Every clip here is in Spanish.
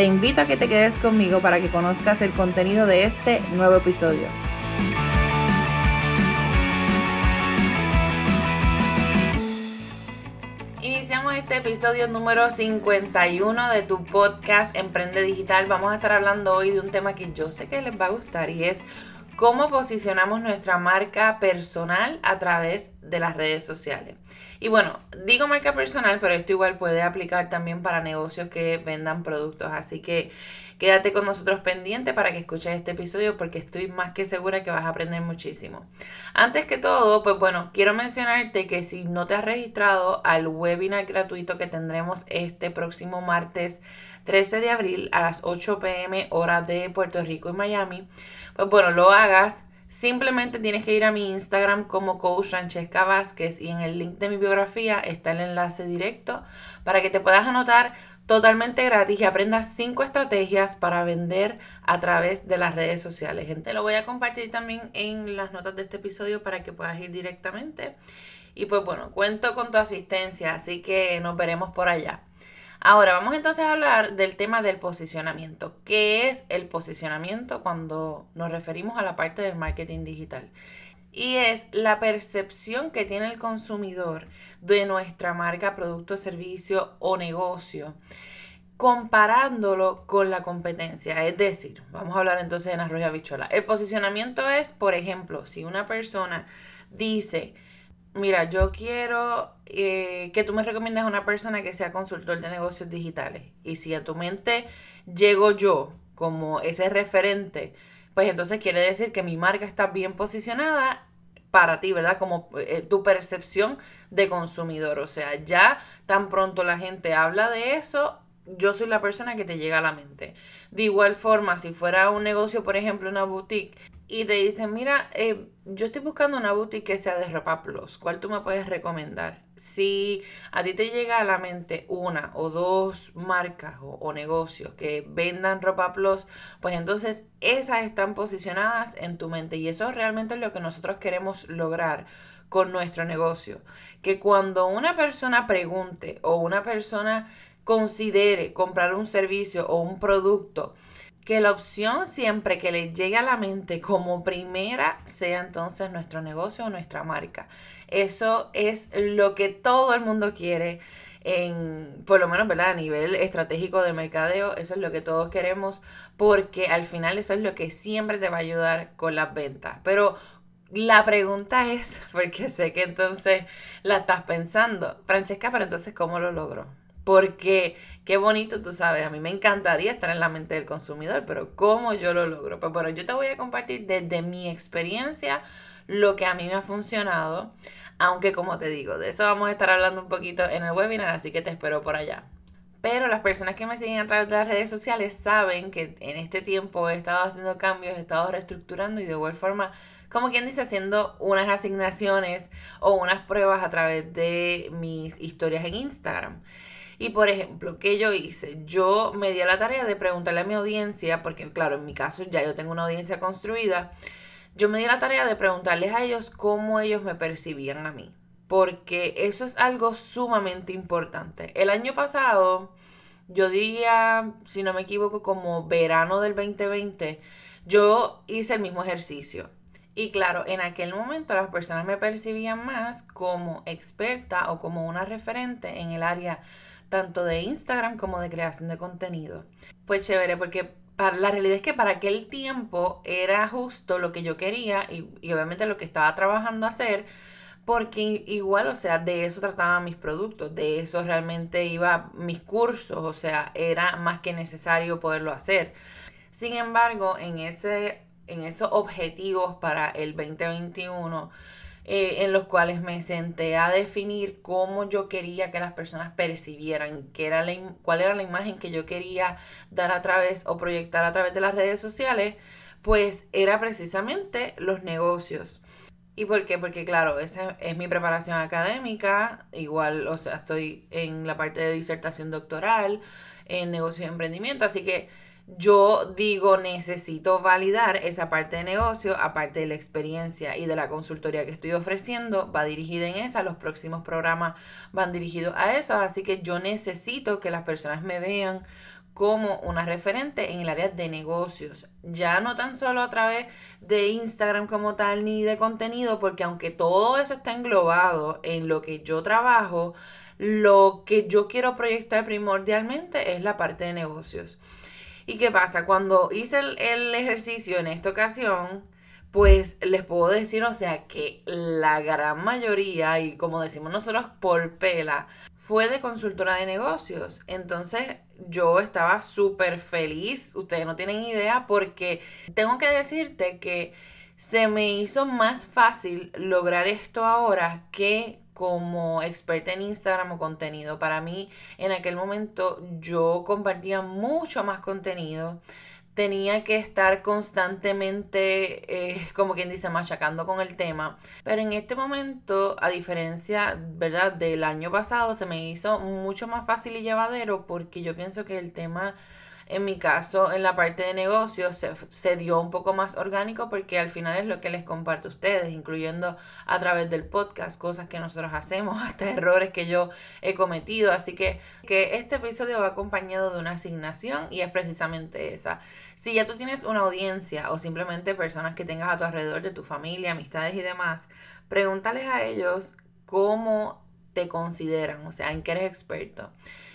Te invito a que te quedes conmigo para que conozcas el contenido de este nuevo episodio. Iniciamos este episodio número 51 de tu podcast Emprende Digital. Vamos a estar hablando hoy de un tema que yo sé que les va a gustar y es cómo posicionamos nuestra marca personal a través de las redes sociales. Y bueno, digo marca personal, pero esto igual puede aplicar también para negocios que vendan productos. Así que Quédate con nosotros pendiente para que escuches este episodio porque estoy más que segura que vas a aprender muchísimo. Antes que todo, pues bueno, quiero mencionarte que si no te has registrado al webinar gratuito que tendremos este próximo martes 13 de abril a las 8 pm hora de Puerto Rico y Miami, pues bueno, lo hagas. Simplemente tienes que ir a mi Instagram como coach Francesca Vázquez y en el link de mi biografía está el enlace directo para que te puedas anotar totalmente gratis y aprendas 5 estrategias para vender a través de las redes sociales. Gente, lo voy a compartir también en las notas de este episodio para que puedas ir directamente. Y pues bueno, cuento con tu asistencia, así que nos veremos por allá. Ahora vamos entonces a hablar del tema del posicionamiento. ¿Qué es el posicionamiento cuando nos referimos a la parte del marketing digital? y es la percepción que tiene el consumidor de nuestra marca, producto, servicio o negocio comparándolo con la competencia. Es decir, vamos a hablar entonces en arroz y bichola. El posicionamiento es, por ejemplo, si una persona dice, mira, yo quiero eh, que tú me recomiendes a una persona que sea consultor de negocios digitales. Y si a tu mente llego yo como ese referente, pues entonces quiere decir que mi marca está bien posicionada para ti, ¿verdad? Como eh, tu percepción de consumidor. O sea, ya tan pronto la gente habla de eso, yo soy la persona que te llega a la mente. De igual forma, si fuera un negocio, por ejemplo, una boutique, y te dicen, mira, eh, yo estoy buscando una boutique que sea de ropa plus, ¿cuál tú me puedes recomendar? Si a ti te llega a la mente una o dos marcas o, negocios que vendan ropa plus, pues entonces esas están posicionadas en tu mente y eso es realmente lo que nosotros queremos lograr con nuestro negocio. Que cuando una persona pregunte o una persona considere comprar un servicio o un producto, que la opción siempre que le llegue a la mente como primera sea entonces nuestro negocio o nuestra marca. Eso es lo que todo el mundo quiere en, por lo menos, ¿verdad? A nivel estratégico de mercadeo, eso es lo que todos queremos porque al final eso es lo que siempre te va a ayudar con las ventas. Pero la pregunta es, porque sé que entonces la estás pensando, Francesca, pero entonces, ¿cómo lo logro? Porque qué bonito, tú sabes, a mí me encantaría estar en la mente del consumidor, pero ¿cómo yo lo logro? Pues bueno, yo te voy a compartir desde mi experiencia lo que a mí me ha funcionado, aunque como te digo, de eso vamos a estar hablando un poquito en el webinar, así que te espero por allá. Pero las personas que me siguen a través de las redes sociales saben que en este tiempo he estado haciendo cambios, he estado reestructurando y de igual forma, como quien dice, haciendo unas asignaciones o unas pruebas a través de mis historias en Instagram. Y por ejemplo, ¿qué yo hice? Yo me di a la tarea de preguntarle a mi audiencia, porque claro, en mi caso ya yo tengo una audiencia construida, yo me di a la tarea de preguntarles a ellos cómo ellos me percibían a mí, porque eso es algo sumamente importante. El año pasado, yo diría, si no me equivoco, como verano del 2020, yo hice el mismo ejercicio. Y claro, en aquel momento las personas me percibían más como experta o como una referente en el área tanto de Instagram como de creación de contenido. Pues chévere, porque para, la realidad es que para aquel tiempo era justo lo que yo quería y, obviamente lo que estaba trabajando hacer, porque igual, o sea, de eso trataban mis productos, de eso realmente iba mis cursos, o sea, era más que necesario poderlo hacer. Sin embargo, en, ese, en esos objetivos para el 2021, eh, en los cuales me senté a definir cómo yo quería que las personas percibieran, qué era la, cuál era la imagen que yo quería dar a través o proyectar a través de las redes sociales, pues era precisamente los negocios. ¿Y por qué? Porque claro, esa es mi preparación académica, igual, o sea, estoy en la parte de disertación doctoral, en negocio y emprendimiento, así que yo digo, necesito validar esa parte de negocio, aparte de la experiencia y de la consultoría que estoy ofreciendo, va dirigida en esa, los próximos programas van dirigidos a eso, así que yo necesito que las personas me vean como una referente en el área de negocios, ya no tan solo a través de Instagram como tal ni de contenido, porque aunque todo eso está englobado en lo que yo trabajo, lo que yo quiero proyectar primordialmente es la parte de negocios. ¿Y qué pasa? Cuando hice el, ejercicio en esta ocasión, pues les puedo decir, o sea, que la gran mayoría, y como decimos nosotros, por pela, fue de consultora de negocios. Entonces yo estaba súper feliz, ustedes no tienen idea, porque tengo que decirte que se me hizo más fácil lograr esto ahora que como experta en Instagram o contenido. Para mí, en aquel momento, yo compartía mucho más contenido. Tenía que estar constantemente, eh, como quien dice, machacando con el tema. Pero en este momento, a diferencia, ¿verdad?, del año pasado, se me hizo mucho más fácil y llevadero porque yo pienso que el tema en mi caso, en la parte de negocios, se, dio un poco más orgánico porque al final es lo que les comparto a ustedes, incluyendo a través del podcast, cosas que nosotros hacemos, hasta errores que yo he cometido. Así que, que este episodio va acompañado de una asignación y es precisamente esa. Si ya tú tienes una audiencia o simplemente personas que tengas a tu alrededor de tu familia, amistades y demás, pregúntales a ellos cómo te consideran, o sea, en qué eres experto.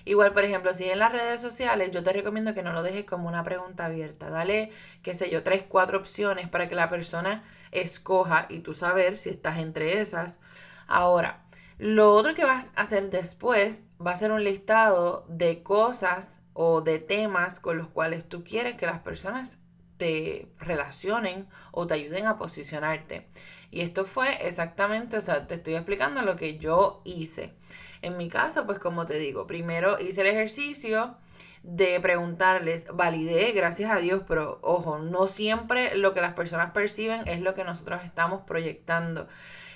Igual, por ejemplo, si en las redes sociales, yo te recomiendo que no lo dejes como una pregunta abierta. Dale, qué sé yo, tres, cuatro opciones para que la persona escoja y tú saber si estás entre esas. Ahora, lo otro que vas a hacer después va a ser un listado de cosas o de temas con los cuales tú quieres que las personas te relacionen o te ayuden a posicionarte. Y esto fue exactamente, o sea, te estoy explicando lo que yo hice. En mi caso, pues como te digo, primero hice el ejercicio de preguntarles, validé, gracias a Dios, pero ojo, no siempre lo que las personas perciben es lo que nosotros estamos proyectando.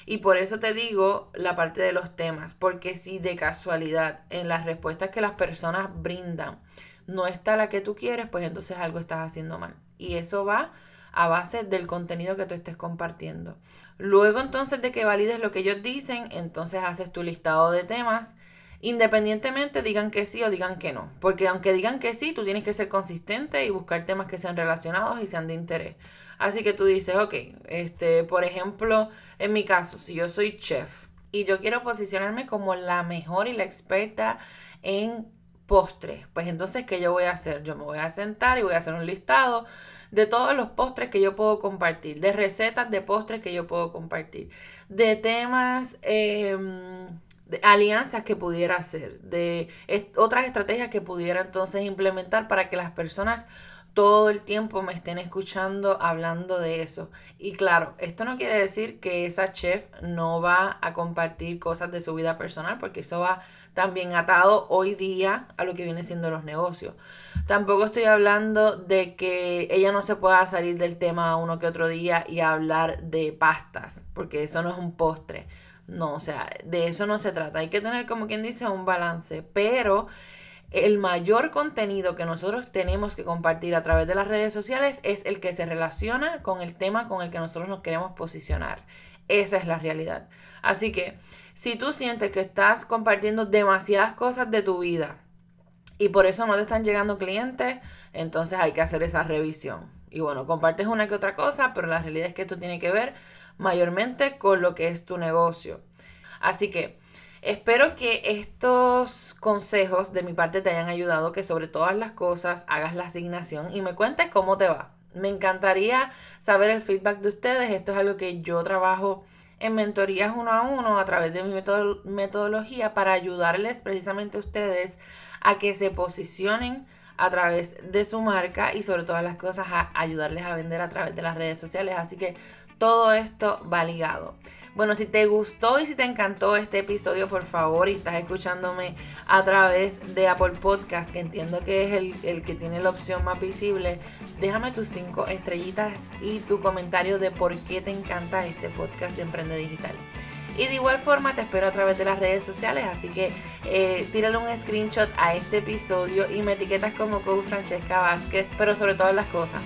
Y por eso te digo la parte de los temas, porque si de casualidad en las respuestas que las personas brindan no está la que tú quieres, pues entonces algo estás haciendo mal. Y eso va a base del contenido que tú estés compartiendo. Luego entonces de que valides lo que ellos dicen, entonces haces tu listado de temas, independientemente digan que sí o digan que no. Porque aunque digan que sí, tú tienes que ser consistente y buscar temas que sean relacionados y sean de interés. Así que tú dices, ok, este, por ejemplo, en mi caso, si yo soy chef y yo quiero posicionarme como la mejor y la experta en postres, pues entonces, ¿qué yo voy a hacer? Yo me voy a sentar y voy a hacer un listado de todos los postres que yo puedo compartir, de recetas de postres que yo puedo compartir, de temas, em, de alianzas que pudiera hacer, de otras estrategias que pudiera entonces implementar para que las personas todo el tiempo me estén escuchando hablando de eso. Y claro, esto no quiere decir que esa chef no va a compartir cosas de su vida personal, porque eso va también atado hoy día a lo que viene siendo los negocios. Tampoco estoy hablando de que ella no se pueda salir del tema uno que otro día y hablar de pastas, porque eso no es un postre. No, o sea, de eso no se trata. Hay que tener, como quien dice, un balance, pero el mayor contenido que nosotros tenemos que compartir a través de las redes sociales es el que se relaciona con el tema con el que nosotros nos queremos posicionar. Esa es la realidad. Así que si tú sientes que estás compartiendo demasiadas cosas de tu vida y por eso no te están llegando clientes, entonces hay que hacer esa revisión. Y bueno, compartes una que otra cosa, pero la realidad es que esto tiene que ver mayormente con lo que es tu negocio. Así que Espero que estos consejos de mi parte te hayan ayudado, que sobre todas las cosas hagas la asignación y me cuentes cómo te va. Me encantaría saber el feedback de ustedes. Esto es algo que yo trabajo en mentorías uno a uno a través de mi metodología para ayudarles precisamente ustedes a que se posicionen a través de su marca y sobre todas las cosas a ayudarles a vender a través de las redes sociales. Así que todo esto va ligado. Bueno, si te gustó y si te encantó este episodio, por favor, y estás escuchándome a través de Apple Podcast, que entiendo que es el, el que tiene la opción más visible, déjame tus cinco estrellitas y tu comentario de por qué te encanta este podcast de Emprende Digital. Y de igual forma te espero a través de las redes sociales, así que eh, tírale un screenshot a este episodio y me etiquetas como Coach Francesca Vázquez, pero sobre todas las cosas.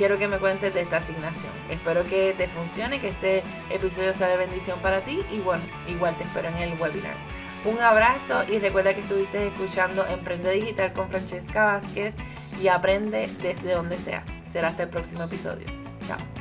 Quiero que me cuentes de esta asignación. Espero que te funcione, que este episodio sea de bendición para ti y bueno, igual te espero en el webinar. Un abrazo y recuerda que estuviste escuchando Emprende Digital con Francesca Vázquez y aprende desde donde sea. Será hasta el próximo episodio. Chao.